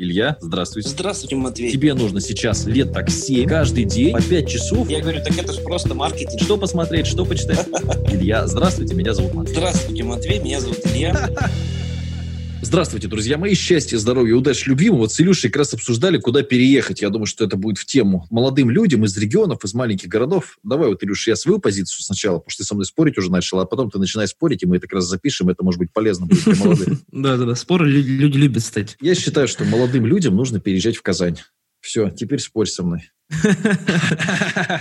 Илья, здравствуйте. Здравствуйте, Матвей. Тебе нужно сейчас лет так 7, каждый день, по 5 часов. Я говорю, так это же просто маркетинг. Что посмотреть, что почитать? Илья, здравствуйте, меня зовут Матвей. Здравствуйте, Матвей, меня зовут Илья. Здравствуйте, друзья мои. Счастья, здоровья, удачи, любви. Мы вот с Илюшей как раз обсуждали, куда переехать. Я думаю, что это будет в тему молодым людям из регионов, из маленьких городов. Давай вот, Илюша, я свою позицию сначала, потому что ты со мной спорить уже начал, а потом ты начинаешь спорить, и мы это как раз запишем. Это может быть полезно будет для молодых. Да-да-да, споры люди любят стать. Я считаю, что молодым людям нужно переезжать в Казань. Все, теперь спорь со мной.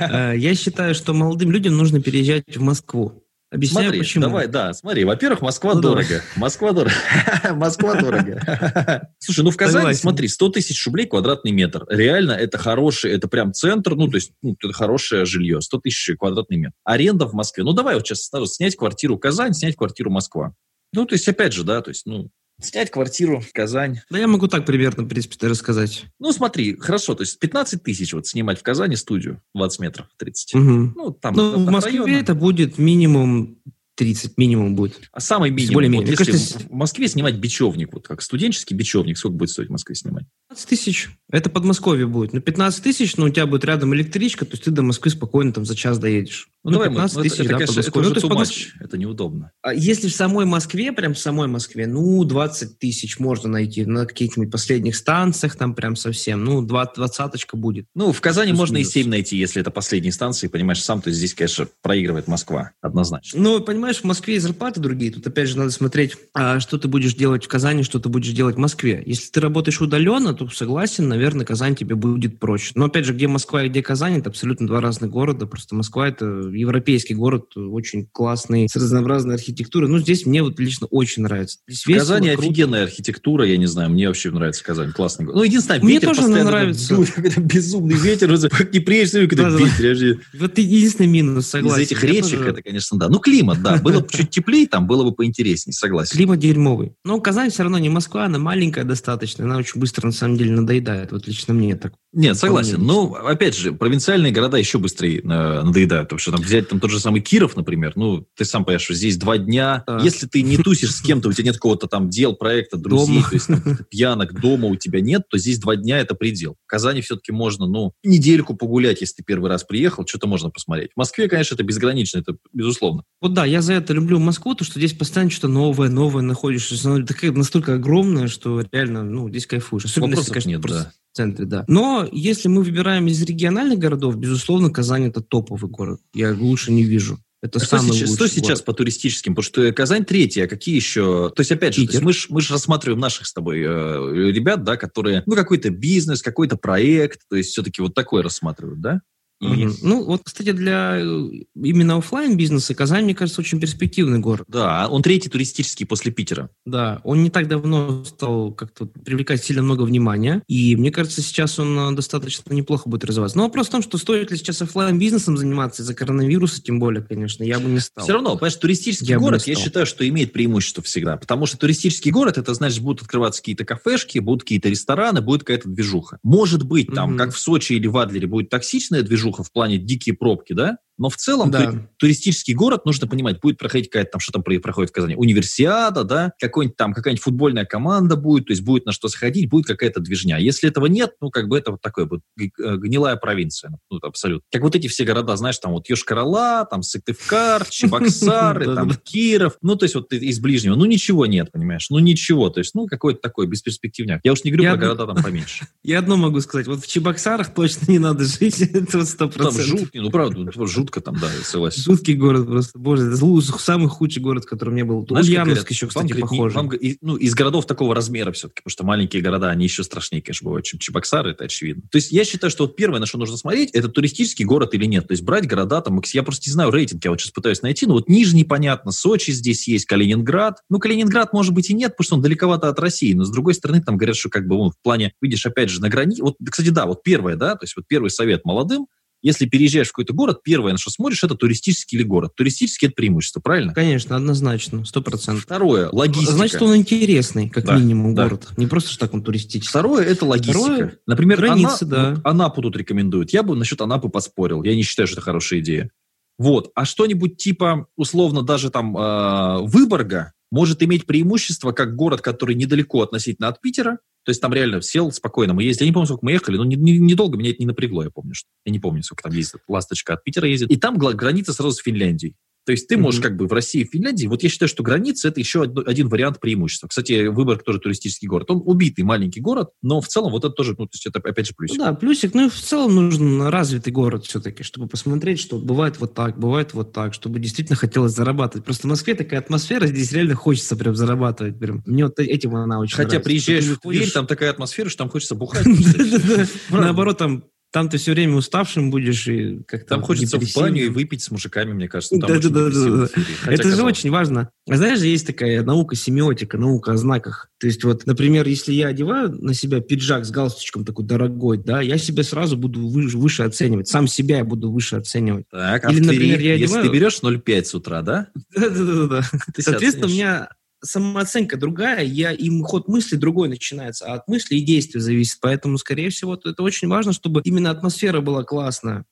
Э, я считаю, что молодым людям нужно переезжать в Москву. Объясняю, смотри, почему. давай, да, смотри. Во-первых, Москва Ну, дорого. Москва дорого. Москва дорого. Слушай, ну в Казани, смотри, 100 тысяч рублей квадратный метр. Реально, это хороший, это прям центр, ну, то есть, ну, это хорошее жилье. 100 тысяч квадратный метр. Аренда в Москве. Ну, давай вот сейчас снять квартиру Казань, снять квартиру Москва. Ну, то есть, опять же, да, то есть, ну, снять квартиру в Казань. Да я могу так примерно, в принципе, рассказать. Ну, смотри, хорошо, то есть 15 тысяч вот снимать в Казани студию, 20 метров, 30. Мгм. Ну, там Ну, от в Москве района. это будет минимум 30, минимум будет. А самый минимум, более-менее. вот Мне если кажется, в Москве снимать бечевник, вот как студенческий бечевник, сколько будет стоить в Москве снимать? 15 тысяч. Это Подмосковье будет. Ну, 15 тысяч, но у тебя будет рядом электричка, то есть ты до Москвы спокойно там за час доедешь. Ну, давай, мы- 15 ну, тысяч, это, да, конечно, это уже Ну, too much, это неудобно. А если в самой Москве, прям в самой Москве, ну, 20 тысяч можно найти на каких-нибудь последних станциях, там прям совсем, ну, 20 двадцаточка будет. Ну, в Казани можно и Плюс-минус. 7 найти, если это последние станции, понимаешь, сам, то есть здесь, конечно, проигрывает Москва, однозначно. Ну, понимаешь, в Москве и зарплаты другие. Тут, опять же, надо смотреть, а, что ты будешь делать в Казани, что ты будешь делать в Москве. Если ты работаешь удаленно, то согласен, наверное, Казань тебе будет проще. Но, опять же, где Москва и где Казань, это абсолютно два разных города. Просто Москва – это европейский город, очень классный, с разнообразной архитектурой. Ну, здесь мне вот лично очень нравится. Здесь В Казани круто. офигенная архитектура, я не знаю, мне вообще нравится Казань, классный город. Ну, единственное, Мне ветер тоже постоянно нравится. дует, безумный ветер, как не приедешь, какой-то Да-да-да. ветер. Вот единственный минус, согласен. Из этих речек это, конечно, да. Ну, климат, да, было бы чуть теплее, там было бы поинтереснее, согласен. Климат дерьмовый. Но Казань все равно не Москва, она маленькая достаточно. Она очень быстро, на самом деле, надоедает. Вот лично мне так. Нет, согласен. Но, опять же, провинциальные города еще быстрее э, надоедают. Потому что там взять там тот же самый Киров, например, ну, ты сам понимаешь, что здесь два дня. Да. Если ты не тусишь с кем-то, у тебя нет какого-то там дел, проекта, друзей, Дома. то есть там, пьянок дома у тебя нет, то здесь два дня это предел. В Казани все-таки можно, ну, недельку погулять, если ты первый раз приехал, что-то можно посмотреть. В Москве, конечно, это безгранично, это безусловно. Вот да, я за это люблю Москву, то что здесь постоянно что-то новое, новое находишь. Оно настолько огромное, что реально, ну, здесь кайфуешь. Особенно, Вопросов если, конечно, нет, просто да. Центре, да. Но если мы выбираем из региональных городов, безусловно, Казань это топовый город. Я лучше не вижу. Это А Что самый сейчас, что сейчас город. по туристическим? Потому что Казань третья, а какие еще? То есть, опять же, есть мы же мы ж рассматриваем наших с тобой э, ребят, да, которые, ну, какой-то бизнес, какой-то проект, то есть все-таки вот такое рассматривают, да? Мгм. Ну, вот, кстати, для э, именно оффлайн бизнеса Казань, мне кажется, очень перспективный город. Да, он третий туристический после Питера. Да, он не так давно стал как-то привлекать сильно много внимания, и мне кажется, сейчас он э, достаточно неплохо будет развиваться. Но вопрос в том, что стоит ли сейчас оффлайн бизнесом заниматься из-за коронавируса, тем более, конечно, я бы не стал. Все равно, понимаешь, туристический Я город, я считаю, что имеет преимущество всегда. Потому что туристический город, это значит, будут открываться какие-то кафешки, будут какие-то рестораны, будет какая-то движуха. Может быть, там, Мгм. как в Сочи или в Адлере, будет токсичная движуха в плане дикие пробки, да? Но в целом Да. ту- туристический город, нужно понимать, будет проходить какая-то там, что там про- проходит в Казани, универсиада, да, какой-нибудь там, какая-нибудь футбольная команда будет, то есть будет на что сходить, будет какая-то движня. Если этого нет, ну, как бы это вот такое вот э, гнилая провинция, ну, это абсолютно. Как вот эти все города, знаешь, там вот Йошкар-Ола, там Сыктывкар, Чебоксары, там. Киров, ну, то есть вот из ближнего, ну, ничего нет, понимаешь, ну, ничего, то есть, ну, какой-то такой бесперспективняк. Я уж не говорю про города там поменьше. Я одно могу сказать, вот в Чебоксарах точно не надо жить, это вот сто Ну, Там жутко, ну, правда, ну, жутко там, да, согласен. Жуткий город просто, боже, самый худший город, в котором я был. Знаешь, Ульяновск еще, кстати, не- похоже. вам, и- ну, из городов такого размера все-таки, потому что маленькие города, они еще страшнее, конечно, бывают, чем Чебоксары, это очевидно. То есть я считаю, что вот первое, на что нужно смотреть, это туристический город или нет. То есть брать города, там, я просто не знаю рейтинг, я вот сейчас пытаюсь найти, но вот Нижний, понятно, Сочи здесь есть, Калининград. Ну, Калининград, может быть, и нет, потому что он далековато от России, но с другой стороны, там говорят, что как бы он в плане, видишь, опять же, на границе. Вот, кстати, да, вот первое, да, то есть вот первый совет молодым, если переезжаешь в какой-то город, первое, на что смотришь, это туристический или город. Туристический – это преимущество, правильно? Конечно, однозначно, сто процентов. Второе – логистика. Значит, он интересный, как Да, минимум, да. город. Не просто что так он туристический. Второе – это логистика. Второе – Например, границы, Ана- да. Анапу тут рекомендуют. Я бы насчет Анапы поспорил. Я не считаю, что это хорошая идея. Вот. А что-нибудь типа, условно, даже там э, Выборга может иметь преимущество как город, который недалеко относительно от Питера. То есть там реально сел спокойно, мы ездили, я не помню, сколько мы ехали, но недолго не, не меня это не напрягло, я помню, что я не помню, сколько там ездит, ласточка от Питера ездит. И там граница сразу с Финляндией. То есть ты можешь mm-hmm. как бы в России и Финляндии, вот я считаю, что граница – это еще один вариант преимущества. Кстати, Выборг тоже туристический город. Он убитый маленький город, но в целом вот это тоже, ну, то есть это опять же плюсик. Ну, да, плюсик. Ну и в целом нужен развитый город все-таки, чтобы посмотреть, что бывает вот так, бывает вот так, чтобы действительно хотелось зарабатывать. Просто в Москве такая атмосфера, здесь реально хочется прям зарабатывать. Прям. Мне вот этим она очень Хотя нравится. приезжаешь в Тверь, там такая атмосфера, что там хочется бухать. Наоборот, там там ты все время уставшим будешь и как-то Там хочется в баню и выпить с мужиками, мне кажется. да, да, да, да, да. Это же очень важно. А знаешь, есть такая наука семиотика, наука о знаках. То есть вот, например, если я одеваю на себя пиджак с галстучком такой дорогой, да, я себя сразу буду выше, выше оценивать. Сам себя я буду выше оценивать. Так, а Или, Твери, например, я одеваю... если ты берешь 0,5 с утра, да? Да-да-да. Соответственно, у меня самооценка другая, я им ход мысли другой начинается, а от мысли и действия зависит. Поэтому, скорее всего, это очень важно, чтобы именно атмосфера была классная.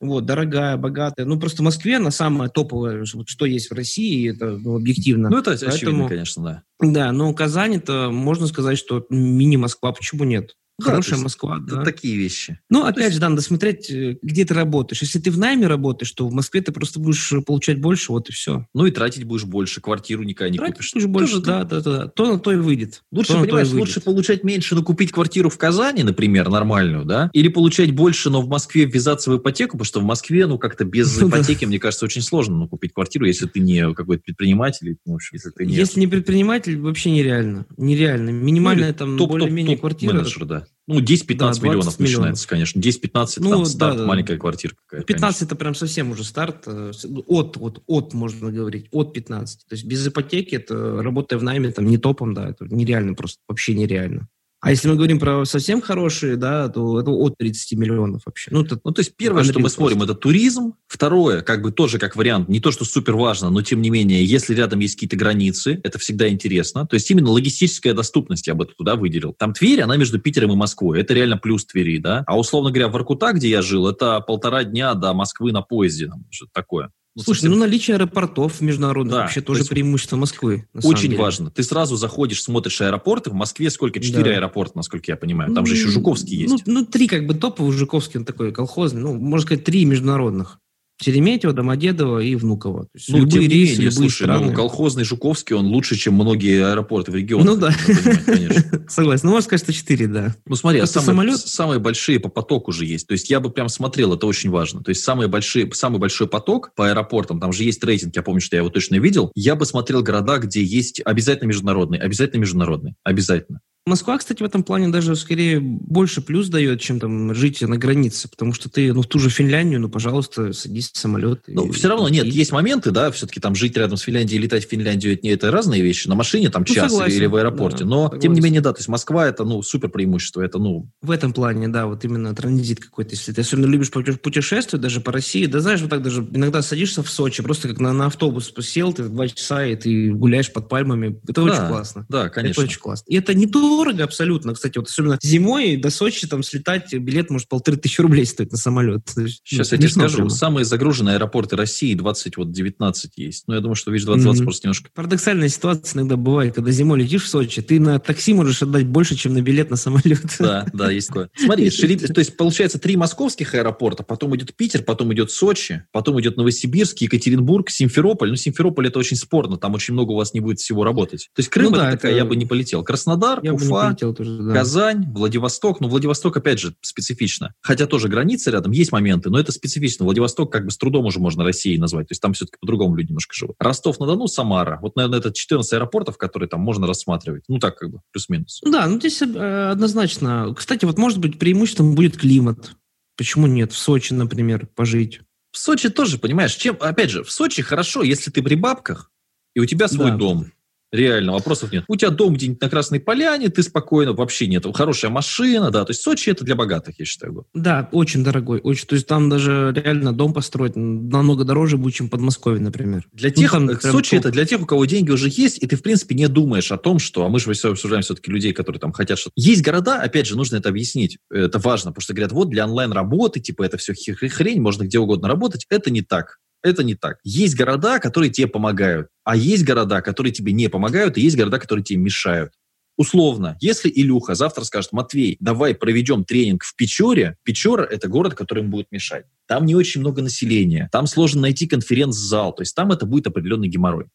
Вот, дорогая, богатая. Ну, просто в Москве она самая топовая, что есть в России, это ну, объективно. Ну, это Поэтому, очевидно, конечно, да. Да, но Казань, это можно сказать, что мини-Москва, почему нет? Хорошая да, Москва, да. Такие вещи. Ну, опять есть... же, да, надо смотреть, э, где ты работаешь. Если ты в найме работаешь, то в Москве ты просто будешь э, получать больше, вот и все. Ну и тратить будешь больше, квартиру никогда не тратить купишь. будешь больше, да, да, да, да. То на то и выйдет. Лучше, то понимаешь, лучше получать меньше, но купить квартиру в Казани, например, нормальную, да? Или получать больше, но в Москве ввязаться в ипотеку, потому что в Москве, ну, как-то без ну ипотеки, мне кажется, очень сложно ну, купить квартиру, если ты не какой-то предприниматель. Ну, общем, если, ты не... если не предприниматель, вообще нереально. Нереально. Минимальная там более-менее квартира. Менеджер, да. Ну, 10-15 да, миллионов миллионов. начинается, конечно. 10-15 ну, там старт, да, маленькая квартирка какая 15 это прям совсем уже старт. Э, от, от, от, можно говорить, от 15. То есть без ипотеки, это работая в найме, там, не топом, да, это нереально просто, вообще нереально. А если мы говорим про совсем хорошие, да, то это от 30 миллионов вообще. Ну, это, ну то есть первое, что мы смотрим, это туризм. Второе, как бы тоже как вариант, не то, что супер важно, но тем не менее, если рядом есть какие-то границы, это всегда интересно. То есть именно логистическая доступность я бы туда выделил. Там Тверь, она между Питером и Москвой. Это реально плюс Твери, да. А условно говоря, в Воркута, где я жил, это полтора дня до Москвы на поезде, что-то такое. Ну, Слушай, совсем... ну наличие аэропортов международных да, вообще то тоже преимущество Москвы. Очень важно. Ты сразу заходишь, смотришь аэропорты. В Москве сколько? Четыре да. аэропорта, насколько я понимаю. Там ну, же еще Жуковский есть. Ну, ну, три как бы топовых. Жуковский он такой колхозный. Ну, можно сказать, три международных. Шереметьево, Домодедово и Внуково. То есть ну, любые тем рейсы, менее, любые слушай, ну, страны. ну, колхозный Жуковский, он лучше, чем многие аэропорты в регионе. Ну да, согласен. Ну, можно сказать, что четыре, да. Ну смотри, а самые, самые большие по потоку же есть. То есть я бы прям смотрел, это очень важно. То есть самые большие, самый большой поток по аэропортам, там же есть рейтинг, я помню, что я его точно видел. Я бы смотрел города, где есть обязательно международный, обязательно международный, обязательно. Москва, кстати, в этом плане даже скорее больше плюс дает, чем там жить на границе, потому что ты, ну, в ту же Финляндию, ну, пожалуйста, садись в самолет. Ну, и, все равно, и, нет, и... есть моменты, да, все-таки там жить рядом с Финляндией, летать в Финляндию, это, не, это разные вещи, на машине там ну, час согласен, или в аэропорте, да, но, согласен. тем не менее, да, то есть Москва это, ну, супер преимущество, это, ну... В этом плане, да, вот именно транзит какой-то, если ты особенно любишь путешествовать даже по России, да, знаешь, вот так даже иногда садишься в Сочи, просто как на, на автобус сел, ты два часа, и ты гуляешь под пальмами, это да, очень классно. Да, конечно. Это очень классно. И это недорого абсолютно, кстати, вот особенно зимой до Сочи там слетать, билет может полторы тысячи рублей стоить на самолет. Сейчас ну, я тебе скажу, прямо. самые загруженные аэропорты России 20, вот 19 есть. Но ну, я думаю, что, видишь, 2020 mm-hmm. просто немножко... Парадоксальная ситуация иногда бывает, когда зимой летишь в Сочи, ты на такси можешь отдать больше, чем на билет на самолет. Да, да, есть такое. Смотри, шири... то есть получается три московских аэропорта, потом идет Питер, потом идет Сочи, потом идет Новосибирск, Екатеринбург, Симферополь. Ну, Симферополь это очень спорно, там очень много у вас не будет всего работать. То есть Крым ну, это да, такая, это... я бы не полетел. Краснодар, я Уфа, тоже, да. Казань, Владивосток. Ну, Владивосток, опять же, специфично. Хотя тоже границы рядом, есть моменты, но это специфично. Владивосток как бы с трудом уже можно Россией назвать. То есть там все-таки по-другому люди немножко живут. Ростов-на-Дону, Самара. Вот, наверное, это 14 аэропортов, которые там можно рассматривать. Ну, так как бы, плюс-минус. Да, ну здесь э, однозначно. Кстати, вот может быть преимуществом будет климат. Почему нет? В Сочи, например, пожить. В Сочи тоже, понимаешь, чем, опять же, в Сочи хорошо, если ты при бабках, и у тебя свой да. дом. Реально, вопросов нет. У тебя дом где-нибудь на Красной Поляне, ты спокойно, вообще нет. Хорошая машина, да. То есть Сочи это для богатых, я считаю. Да, очень дорогой. Очень. То есть там даже реально дом построить намного дороже будет, чем Подмосковье, например. Для ну, тех, ну, там, Сочи прям... это для тех, у кого деньги уже есть, и ты, в принципе, не думаешь о том, что... А мы же все обсуждаем все-таки людей, которые там хотят что-то... Есть города, опять же, нужно это объяснить. Это важно, потому что говорят, вот для онлайн-работы, типа, это все хрень, можно где угодно работать. Это не так. Это не так. Есть города, которые тебе помогают, а есть города, которые тебе не помогают, и есть города, которые тебе мешают. условно, если Илюха завтра скажет, Матвей, давай проведем тренинг в Печоре, Печора – это город, который им будет мешать. Там не очень много населения, там сложно найти конференц-зал, то есть там это будет определенный геморрой.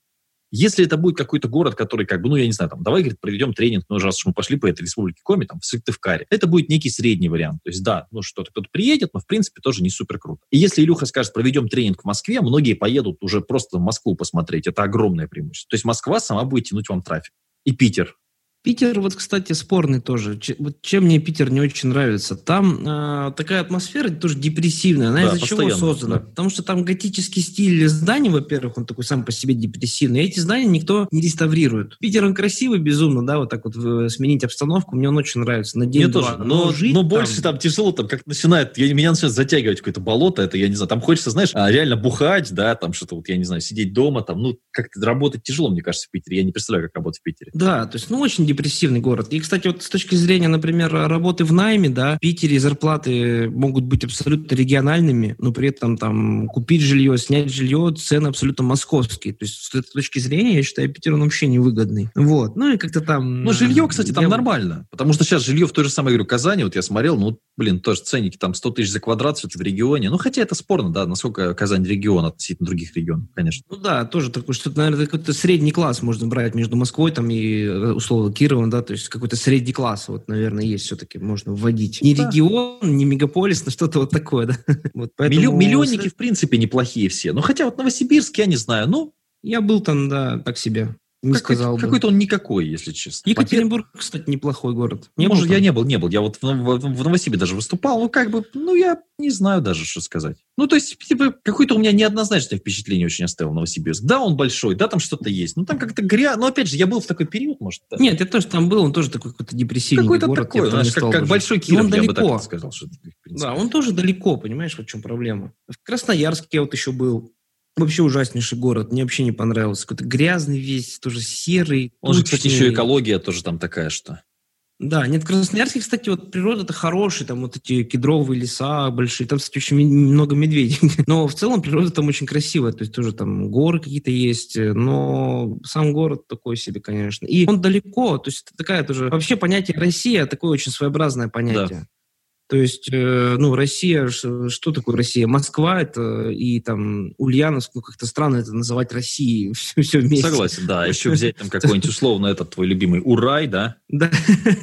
Если это будет какой-то город, который как бы, ну, я не знаю, там, давай, говорит, проведем тренинг, ну, раз уж мы пошли по этой республике Коми, там, в Сыктывкаре, это будет некий средний вариант. То есть, да, ну, что-то кто-то приедет, но, в принципе, тоже не супер круто. И если Илюха скажет, проведем тренинг в Москве, многие поедут уже просто в Москву посмотреть. Это огромное преимущество. То есть Москва сама будет тянуть вам трафик. И Питер. Питер, вот, кстати, спорный тоже. Ч- вот чем мне Питер не очень нравится? Там э, такая атмосфера тоже депрессивная. Она Да, из-за чего создана? да. Потому что там готический стиль зданий, во-первых, он такой сам по себе депрессивный. И эти здания никто не реставрирует. Питер, он красивый безумно, да, вот так вот э, сменить обстановку. Мне он очень нравится. На Мне день-два. тоже. Но, жить но больше там тяжело, там как начинает, я, меня начинает затягивать какое-то болото, это я не знаю, там хочется, знаешь, а, реально бухать, да, там что-то вот, я не знаю, сидеть дома, там, ну, как-то работать тяжело, мне кажется, в Питере. Я не представляю, как работать в Питере. Да, то есть, ну, очень депрессивный город. И, кстати, вот с точки зрения, например, работы в найме, да, в Питере зарплаты могут быть абсолютно региональными, но при этом там купить жилье, снять жилье, цены абсолютно московские. То есть, с этой точки зрения, я считаю, Питер, он вообще невыгодный. Вот. Ну, и как-то там... Ну, жилье, кстати, там я- нормально. Потому что сейчас жилье в той же самой, говорю, Казани, вот я смотрел, ну, блин, тоже ценники там 100 тысяч за квадрат все-таки в регионе. Ну, хотя это спорно, да, насколько Казань регион относительно других регионов, конечно. Ну да, тоже такой, что-то, наверное, какой-то средний класс можно брать между Москвой там и, э, условно, Кировом, да, то есть какой-то средний класс, вот, наверное, есть все-таки, можно вводить. Не Да. регион, не мегаполис, но что-то вот такое, да. Вот, поэтому Миллио- миллионники, в принципе, неплохие все. Ну, хотя вот Новосибирск, я не знаю, ну, Я был там, да, так себе. Не какой-то, сказал бы. какой-то он никакой, если честно. Екатеринбург, кстати, неплохой город. Не Может, был я не был, не был. Я вот в, Нов- в Новосибе даже выступал. Ну, как бы, ну, я не знаю даже, что сказать. Ну, то есть, типа, какое-то у меня неоднозначное впечатление очень оставил Новосибирск. Да, он большой, да, там что-то есть. Ну, там как-то грязь. Но, опять же, я был в такой период, может, да. Нет, я тоже там был, он тоже такой какой-то депрессивный какой-то город. такой, знаешь, как, как большой жить. И он Киров, я бы так далеко. сказал. Что, в. Да, он тоже далеко, понимаешь, вот в чем проблема. В Красноярске я вот еще был. Вообще ужаснейший город, мне вообще не понравился. Какой-то грязный весь, тоже серый. Он же, кстати, тучный. еще экология тоже там такая, что... Да, нет, в Красноярске, кстати, вот природа-то хорошая, там вот эти кедровые леса большие, там, кстати, очень много медведей. Но в целом природа там очень красивая, то есть тоже там горы какие-то есть, но сам город такой себе, конечно. И он далеко, то есть это такая тоже... Вообще понятие Россия такое очень своеобразное понятие. То есть, э, ну, Россия, что такое Россия? Москва это и там Ульяновск, ну, как-то странно это называть Россией, все, все вместе. Согласен, да. Еще взять там какой-нибудь условно этот твой любимый Урай, да? Да.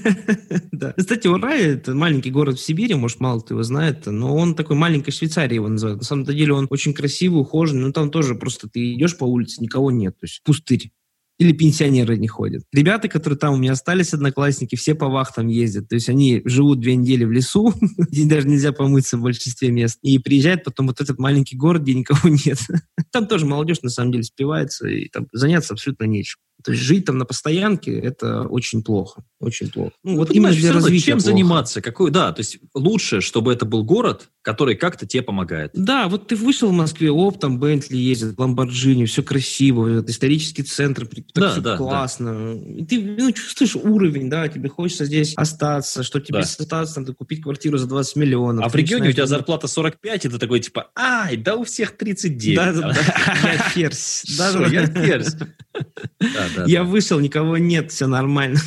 да. Кстати, Урай – это маленький город в Сибири, может, мало кто его знает, но он такой маленькой Швейцарии его называют. На самом деле он очень красивый, ухоженный, но там тоже просто ты идешь по улице, никого нет, то есть пустырь. Или пенсионеры не ходят. Ребята, которые там у меня остались, одноклассники, все по вахтам ездят. То есть они живут две недели в лесу, где даже нельзя помыться в большинстве мест. И приезжают потом вот этот маленький город, где никого нет. Там тоже молодежь, на самом деле, спивается, и там заняться абсолютно нечем. То есть жить там на постоянке – это очень плохо. Очень плохо. Ну, вот именно для развития чем плохо. заниматься? Какой, да, то есть лучше, чтобы это был город, который как-то тебе помогает. Да, вот ты вышел в Москве, оп, там Бентли ездит, Ламборджини, все красиво, это исторический центр, так Да, всё да, да. классно. И ты ну, чувствуешь уровень, да, тебе хочется здесь остаться, что тебе Да. остаться, там, купить квартиру за 20 миллионов. А в регионе у тебя начинаешь зарплата 45, и ты такой типа, ай, да у всех 39. Да, да, да. Я ферзь. Да, да, я да. ферзь. Да, Я да, вышел, никого нет, все нормально.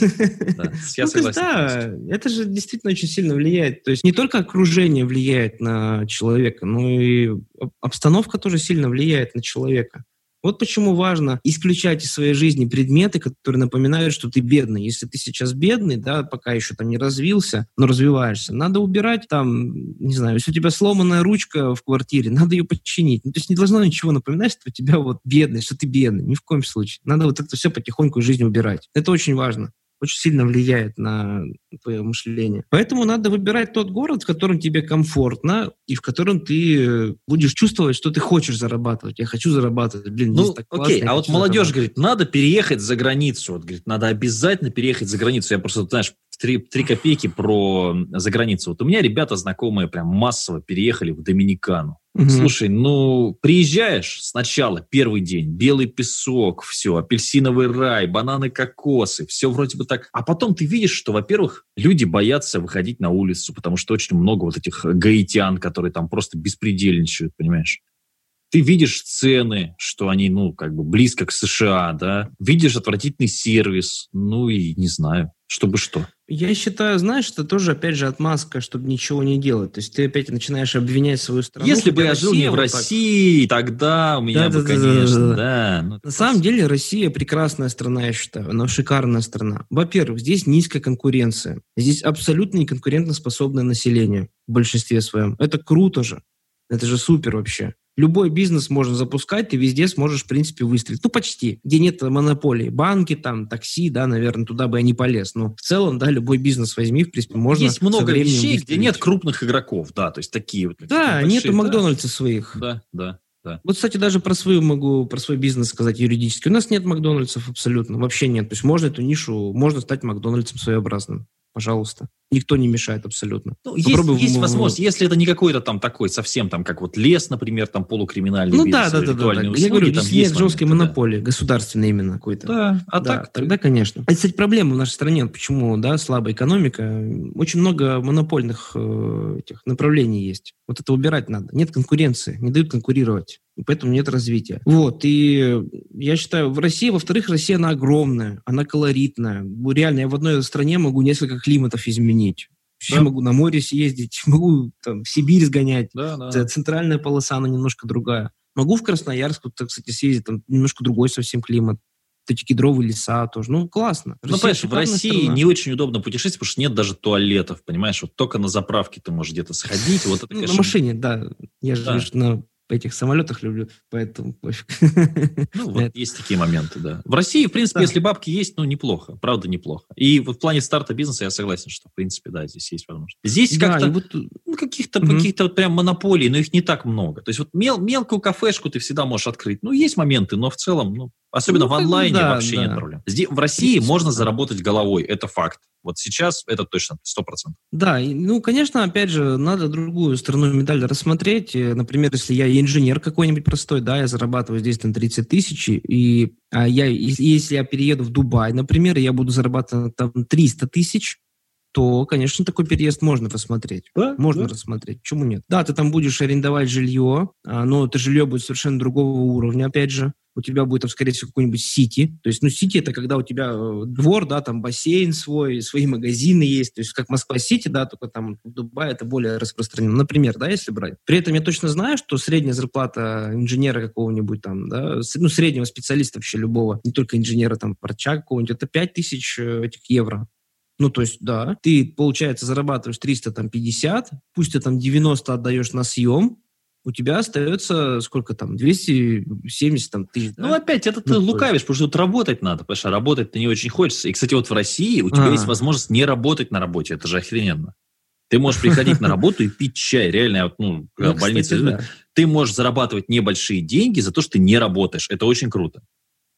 да. Я Ну, согласен. да, это же действительно очень сильно влияет. То есть не только окружение влияет на человека, но и об- обстановка тоже сильно влияет на человека. Вот почему важно исключать из своей жизни предметы, которые напоминают, что ты бедный. Если ты сейчас бедный, да, пока еще там не развился, но развиваешься, надо убирать там, не знаю, если у тебя сломанная ручка в квартире, надо ее починить. Ну, то есть не должно ничего напоминать, что у тебя вот бедный, что ты бедный. Ни в коем случае. Надо вот это все потихоньку из жизни убирать. Это очень важно очень сильно влияет на твое мышление. Поэтому надо выбирать тот город, в котором тебе комфортно и в котором ты э, будешь чувствовать, что ты хочешь зарабатывать. Я хочу зарабатывать. Блин, Ну, здесь так классно, окей, а вот молодежь говорит, надо переехать за границу. Вот, говорит, надо обязательно переехать за границу. Я просто, знаешь, три, три копейки про за границу. Вот у меня ребята знакомые прям массово переехали в Доминикану. Мгм. Слушай, ну, приезжаешь сначала, первый день, белый песок, все, апельсиновый рай, бананы, кокосы, все вроде бы так. А потом ты видишь, что, во-первых, люди боятся выходить на улицу, потому что очень много вот этих гаитян, которые там просто беспредельничают, понимаешь? Ты видишь цены, что они, ну, как бы близко к США, да? Видишь отвратительный сервис, ну и не знаю. Чтобы что? Я считаю, знаешь, это тоже, опять же, отмазка, чтобы ничего не делать. То есть ты опять начинаешь обвинять свою страну. Если бы я Россия жил не в вот так- России, тогда у меня Да, бы, да, да, да, конечно, да. да. ну, это На самом просто- деле Россия прекрасная страна, я считаю. Она шикарная страна. Во-первых, здесь низкая конкуренция. Здесь абсолютно неконкурентоспособное население в большинстве своем. Это круто же. Это же супер вообще. Любой бизнес можно запускать, ты везде сможешь, в принципе, выстрелить. Ну, почти. Где нет монополии. Банки, там, такси, да, наверное, туда бы я не полез. Но в целом, да, любой бизнес возьми, в принципе, можно Есть много вещей, где выстрелить. нет крупных игроков, да, то есть такие вот. Да, большие, нету да. Макдональдса своих. Да, да, да. Вот, кстати, даже про свою могу, про свой бизнес сказать юридически. У нас нет Макдональдсов абсолютно, вообще нет. То есть можно эту нишу, можно стать Макдональдсом своеобразным. Пожалуйста. Никто не мешает абсолютно. Ну, есть, Попробуй есть возможность, если это не какой-то там такой совсем там, как вот лес, например, там полукриминальный Ну бизнес, да, да, да, да, да. услуги, Я говорю, там есть жесткой моменты, да. монополии, государственной именно какой-то. Да, а Да, так тогда, конечно. А, кстати, проблема в нашей стране, почему, да, слабая экономика, очень много монопольных э, этих направлений есть. Вот это убирать надо. Нет конкуренции, не дают конкурировать. И поэтому нет развития. Вот, и я считаю, в России, во-вторых, Россия, она огромная, она колоритная. Ну, Реально, я в одной стране могу несколько климатов изменить. Я Да. могу на море съездить, могу там, в Сибирь сгонять. Да, да. Центральная полоса, она немножко другая. Могу в Красноярск, вот, кстати, съездить, там немножко другой совсем климат. Эти кедровые леса тоже. Ну, классно. Ну, Россия понимаешь, в России страна. не очень удобно путешествовать, потому что нет даже туалетов, понимаешь? Вот только на заправке ты можешь где-то сходить. Вот это, Ну, на конечно, машине, да. Я же Да. на этих самолетах люблю, поэтому пофиг. Ну, вот есть такие моменты, да. В России, в принципе, Да. если бабки есть, ну, неплохо. Правда, неплохо. И вот в плане старта бизнеса я согласен, что, в принципе, да, здесь есть возможность. Здесь Да, как-то вот, ну, каких-то Мгм. каких-то вот прям монополий, но их не так много. То есть вот мел- мелкую кафешку ты всегда можешь открыть. Ну, есть моменты, но в целом, ну, особенно Ну, в онлайне да, вообще да. нет проблем. Здесь, в России принципе, можно да. заработать головой, это факт. Вот сейчас это точно 100%. Да, ну, конечно, опять же, надо другую сторону медали рассмотреть. Э, Например, если я инженер какой-нибудь простой, да, я зарабатываю здесь там 30 тысяч, и а я, если я перееду в Дубай, например, я буду зарабатывать там 300 тысяч, то, конечно, такой переезд можно рассмотреть. Можно рассмотреть. Почему нет? Да, ты там будешь арендовать жилье, а, но это жилье будет совершенно другого уровня, опять же. У тебя будет там, скорее всего, какой-нибудь сити. То есть, ну, сити это когда у тебя э, двор, да, там бассейн свой, свои магазины есть. То есть, как Москва-Сити, да, только там в Дубае это более распространено. Например, да, если брать. При этом я точно знаю, что средняя зарплата инженера какого-нибудь там, да, ну, среднего специалиста вообще любого, не только инженера, там, врача какого-нибудь, это 5000 э, этих евро. Ну, то есть, да, ты, получается, зарабатываешь 350, пусть ты там 90 отдаешь на съем, у тебя остается сколько там, 270 там, тысяч, да? Ну, опять, это ты Ну, лукавишь, потому что тут работать надо, понимаешь, а работать-то не очень хочется. И, кстати, вот в России у тебя А. есть возможность не работать на работе, это же охрененно. Ты можешь приходить на работу и пить чай. Реально, я вот, ну, Ну, лежу, да. ты можешь зарабатывать небольшие деньги за то, что ты не работаешь. Это очень круто.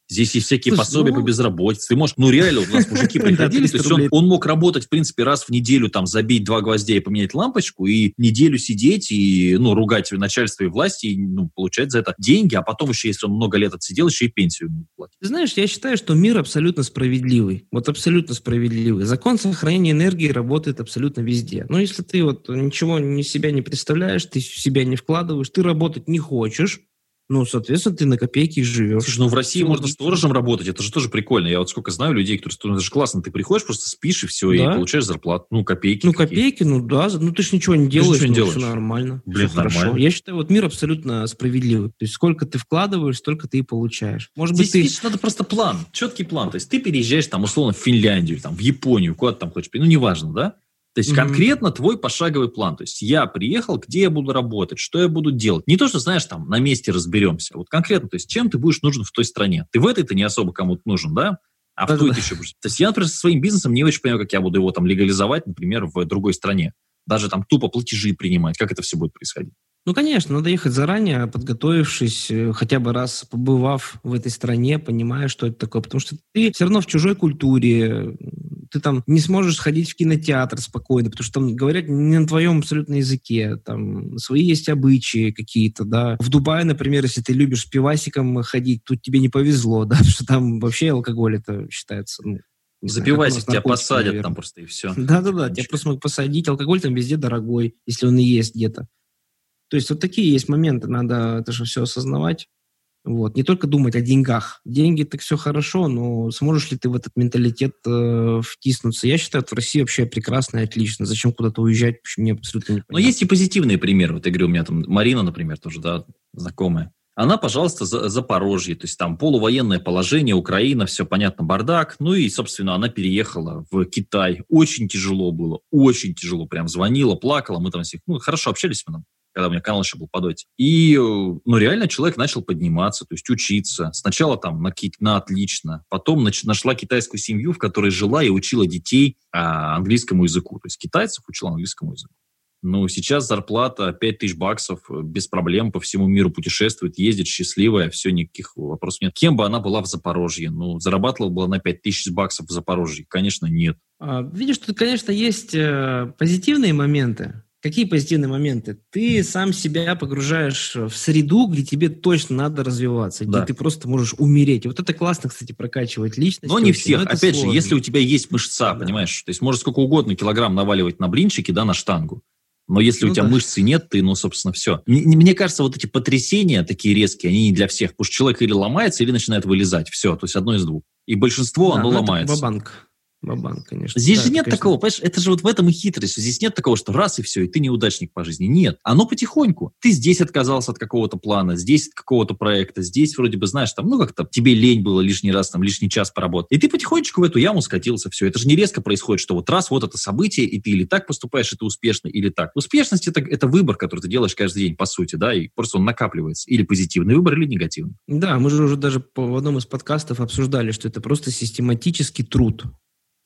Здесь есть всякие Слушай, пособия ну- по безработице. Ты можешь, ну реально, у нас мужики приходили, 300 то есть он, он мог работать, в принципе, раз в неделю, там, забить два гвоздя и поменять лампочку, и неделю сидеть и, ну, ругать начальство и власти, и, ну, получать за это деньги, а потом еще, если он много лет отсидел, еще и пенсию ему платить. Ты знаешь, я считаю, что мир абсолютно справедливый. Вот абсолютно справедливый. Закон сохранения энергии работает абсолютно везде. Но если ты вот ничего не себя не представляешь, ты себя не вкладываешь, ты работать не хочешь, ну, соответственно, ты на копейки живешь. Слушай, ну в России Всё можно сторожем работать, это же тоже прикольно. Я вот сколько знаю людей, которые, ну, это же классно, ты приходишь, просто спишь и все, и Да. получаешь зарплату. Ну, копейки. Ну, копейки, ну да, ну ты ж ничего не же делаешь, ничего не ну, делаешь. все нормально. Блин, хорошо. нормально. Я считаю, вот мир абсолютно справедливый. То есть сколько ты вкладываешь, столько ты и получаешь. Может Здесь, быть, ты... видишь, надо просто план, четкий план. То есть ты переезжаешь там, условно, в Финляндию, там, в Японию, куда ты там хочешь, ну, неважно, да? То есть конкретно твой пошаговый план. То есть я приехал, где я буду работать, что я буду делать. Не то, что, знаешь, там, на месте разберемся. Вот конкретно, то есть чем ты будешь нужен в той стране. Ты в этой-то не особо кому-то нужен, да? А в той ты еще будешь. То есть я, например, со своим бизнесом не очень понимаю, как я буду его там легализовать, например, в другой стране. Даже там тупо платежи принимать. Как это все будет происходить? Ну, конечно, надо ехать заранее, подготовившись, э, хотя бы раз побывав в этой стране, понимая, что это такое. Потому что ты все равно в чужой культуре, ты там не сможешь сходить в кинотеатр спокойно, потому что там говорят не на твоем абсолютно языке, там свои есть обычаи какие-то, да. В Дубае, например, если ты любишь с пивасиком ходить, тут тебе не повезло, да, потому что там вообще алкоголь это считается, ну, не Запивайся, тебя посадят наверное. там просто и все. Да-да-да, тебя просто могут посадить. Алкоголь там везде дорогой, если он и есть где-то. То есть вот такие есть моменты, надо это же все осознавать. Вот. Не только думать о деньгах. Деньги так все хорошо, но сможешь ли ты в этот менталитет э, втиснуться? Я считаю, это в России вообще прекрасно и отлично. Зачем куда-то уезжать, мне абсолютно не Но есть и позитивные примеры. Вот я говорю, у меня там Марина, например, тоже, да, знакомая. Она, пожалуйста, за Запорожье, то есть там полувоенное положение, Украина, все понятно, бардак. Ну и, собственно, она переехала в Китай. Очень тяжело было, очень тяжело. Прям звонила, плакала, мы там всех, ну, хорошо общались мы там когда у меня канал еще был по доте. И, ну, реально человек начал подниматься, то есть учиться. Сначала там на, на отлично, потом нач, нашла китайскую семью, в которой жила и учила детей а, английскому языку. То есть китайцев учила английскому языку. Ну, сейчас зарплата 5 тысяч баксов, без проблем по всему миру путешествует, ездит счастливая, все, никаких вопросов нет. Кем бы она была в Запорожье? Ну, зарабатывала бы она 5 тысяч баксов в Запорожье? Конечно, нет. А, видишь, тут, конечно, есть э, позитивные моменты. Какие позитивные моменты? Ты сам себя погружаешь в среду, где тебе точно надо развиваться, где ты просто можешь умереть. И вот это классно, кстати, прокачивать личность. Но не всех. Опять сложно. же, если у тебя есть мышца, да. понимаешь, то есть можешь сколько угодно килограмм наваливать на блинчики, да, на штангу. Но если ну, у тебя да. мышцы нет, ты, ну, собственно, все. Мне кажется, вот эти потрясения такие резкие, они не для всех. Потому что человек или ломается, или начинает вылезать. Все, то есть одно из двух. И большинство, да, оно ну, ломается. банк Бабан, конечно. Здесь да, же нет конечно... такого, понимаешь, это же вот в этом и хитрость. Здесь нет такого, что раз и все, и ты неудачник по жизни. Нет. Оно потихоньку. Ты здесь отказался от какого-то плана, здесь от какого-то проекта, здесь вроде бы, знаешь, там, ну как-то тебе лень было лишний раз, там, лишний час поработать. И ты потихонечку в эту яму скатился, все. Это же не резко происходит, что вот раз, вот это событие, и ты или так поступаешь, и ты успешно, или так. Успешность это, это выбор, который ты делаешь каждый день, по сути, да, и просто он накапливается. Или позитивный выбор, или негативный. Да, мы же уже даже по, в одном из подкастов обсуждали, что это просто систематический труд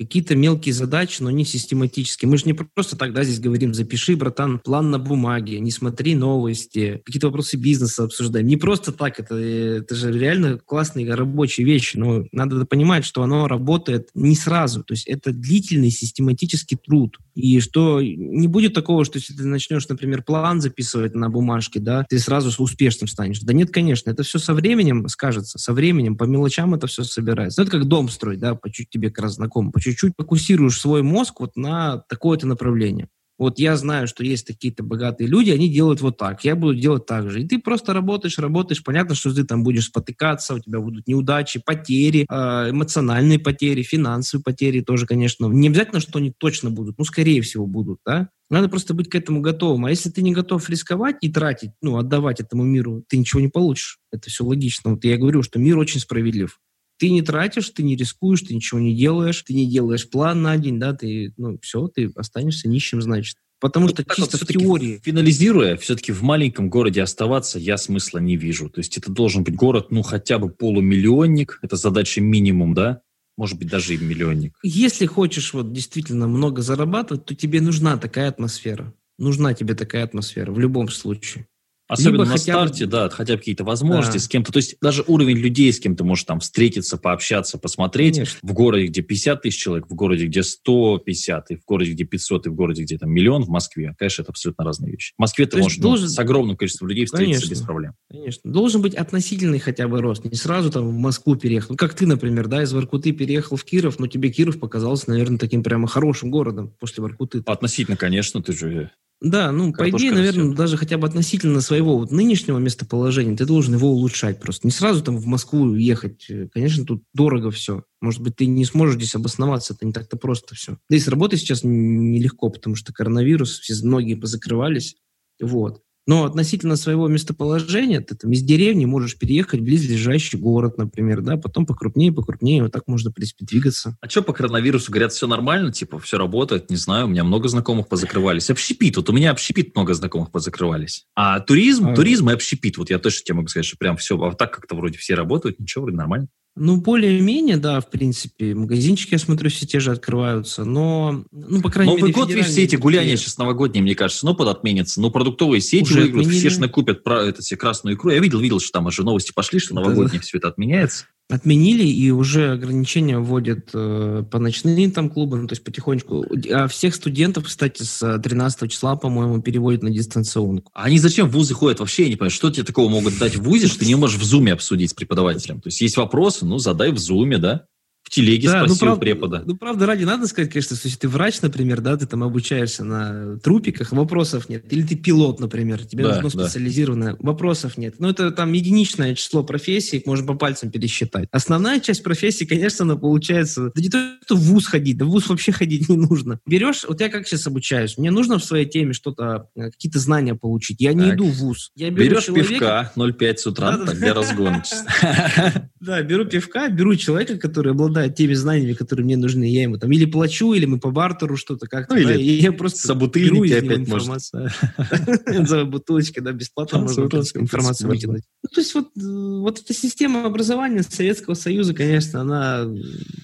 какие-то мелкие задачи, но не систематически. Мы же не просто тогда здесь говорим, запиши, братан, план на бумаге, не смотри новости, какие-то вопросы бизнеса обсуждаем. Не просто так, это, это же реально классные рабочие вещи, но надо понимать, что оно работает не сразу, то есть это длительный систематический труд. И что не будет такого, что если ты начнешь, например, план записывать на бумажке, да, ты сразу успешным станешь. Да нет, конечно, это все со временем скажется, со временем, по мелочам это все собирается. Ну, это как дом строить, да, по чуть тебе как раз знакомо, по чуть-чуть фокусируешь свой мозг вот на такое-то направление. Вот я знаю, что есть какие-то богатые люди, они делают вот так, я буду делать так же. И ты просто работаешь, работаешь, понятно, что ты там будешь спотыкаться, у тебя будут неудачи, потери, а, эмоциональные потери, финансовые потери тоже, конечно. Не обязательно, что они точно будут, ну, скорее всего, будут, да. Надо просто быть к этому готовым. А если ты не готов рисковать и тратить, ну, отдавать этому миру, ты ничего не получишь. Это все логично. Вот я говорю, что мир очень справедлив ты не тратишь, ты не рискуешь, ты ничего не делаешь, ты не делаешь план на день, да, ты, ну, все, ты останешься нищим, значит. Потому что вот чисто вот в теории... Финализируя, все-таки в маленьком городе оставаться я смысла не вижу. То есть это должен быть город, ну, хотя бы полумиллионник. Это задача минимум, да? Может быть, даже и миллионник. Если хочешь вот действительно много зарабатывать, то тебе нужна такая атмосфера. Нужна тебе такая атмосфера в любом случае. Особенно Либо на старте, бы... да, хотя бы какие-то возможности да. с кем-то. То есть даже уровень людей, с кем ты можешь там встретиться, пообщаться, посмотреть. Конечно. В городе, где 50 тысяч человек, в городе, где 150, и в городе, где 500, и в городе, где там миллион, в Москве. Конечно, это абсолютно разные вещи. В Москве То ты можешь ну, должен... ну, с огромным количеством людей встретиться Конечно. без проблем. Конечно. Должен быть относительный хотя бы рост. Не сразу там в Москву переехал. Как ты, например, да, из Воркуты переехал в Киров, но тебе Киров показался, наверное, таким прямо хорошим городом после Воркуты. Относительно, конечно, ты же да, ну, по идее, наверное, растет. даже хотя бы относительно своего вот нынешнего местоположения ты должен его улучшать просто. Не сразу там в Москву ехать. Конечно, тут дорого все. Может быть, ты не сможешь здесь обосноваться, это не так-то просто все. Да и с работой сейчас нелегко, потому что коронавирус, все, многие позакрывались. Вот. Но относительно своего местоположения, ты там из деревни можешь переехать в близлежащий город, например, да, потом покрупнее, покрупнее, вот так можно, в принципе, двигаться. А что по коронавирусу? Говорят, все нормально, типа, все работает, не знаю, у меня много знакомых позакрывались. Общепит, вот у меня общепит много знакомых позакрывались. А туризм, а... туризм и общепит, вот я точно тебе могу сказать, что прям все, а так как-то вроде все работают, ничего, вроде нормально. Ну, более-менее, да, в принципе. Магазинчики, я смотрю, все те же открываются, но, ну, по крайней Новый мере... Новый год, видишь, все эти гуляния сейчас новогодние, мне кажется, ну, подотменятся. Ну, продуктовые сети Уже выиграют, все же накупят про, это, все красную икру. Я видел, видел, что там уже новости пошли, что новогодние да. все это отменяется отменили и уже ограничения вводят э, по ночным там клубам, то есть потихонечку. А всех студентов, кстати, с 13 числа, по-моему, переводят на дистанционку. А они зачем в вузы ходят? Вообще я не понимаю, что тебе такого могут дать в вузе, что ты не можешь в зуме обсудить с преподавателем? То есть есть вопросы, ну, задай в зуме, да? В телеге Да, ну, спросил правда, препода. ну, правда, ради надо сказать, конечно, что если ты врач, например, да, ты там обучаешься на трупиках, вопросов нет. Или ты пилот, например, тебе Да, нужно да. специализированное, вопросов нет. Ну, это там единичное число профессий, их можно по пальцам пересчитать. Основная часть профессии, конечно, она получается, да не то, что в ВУЗ ходить, да в ВУЗ вообще ходить не нужно. Берешь, вот я как сейчас обучаюсь, мне нужно в своей теме что-то, э, какие-то знания получить. Я не Так. иду в ВУЗ. Я беру Берешь человека- пивка 0,5 с утра, Да-да-да. так для разгона. Да, беру пивка, беру человека, который обладает теми знаниями, которые мне нужны, я ему там или плачу, или мы по бартеру что-то как-то, Ну, да, или и я просто Собутыльники беру опять информацию. За бутылочкой, да, бесплатно Да, можно за информацию выкинуть. Ну, то есть вот, э, вот эта система образования Советского Союза, конечно, она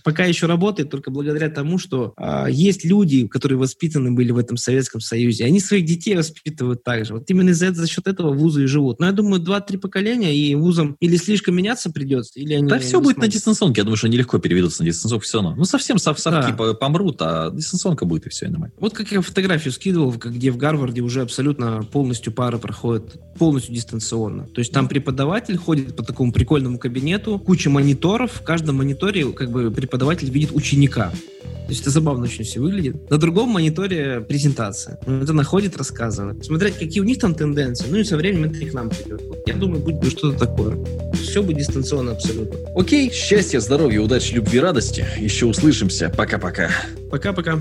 пока еще работает только благодаря тому, что а, есть люди, которые воспитаны были в этом Советском Союзе, они своих детей воспитывают так же. Вот именно из-за за счет этого вузы и живут. Но я думаю, два-три поколения, и вузам или слишком меняться придется, или они... Да все будет на смогут. дистанционке. Я думаю, что нелегко переведутся на дистанционку все равно. Ну, совсем сов- совки Да. по- помрут, а дистанционка будет, и все, нормально. Вот как я фотографию скидывал, где в Гарварде уже абсолютно полностью пары проходят полностью дистанционно. То есть там преподаватель ходит по такому прикольному кабинету, куча мониторов, в каждом мониторе как бы преподаватель видит ученика. То есть это забавно очень все выглядит. На другом мониторе презентация. Он это находит, рассказывает. Смотреть, какие у них там тенденции. Ну и со временем это и к нам придет. Я думаю, будет что-то такое. Все будет дистанционно Окей, счастья, здоровья, удачи, любви, радости. Еще услышимся. Пока-пока. Пока-пока.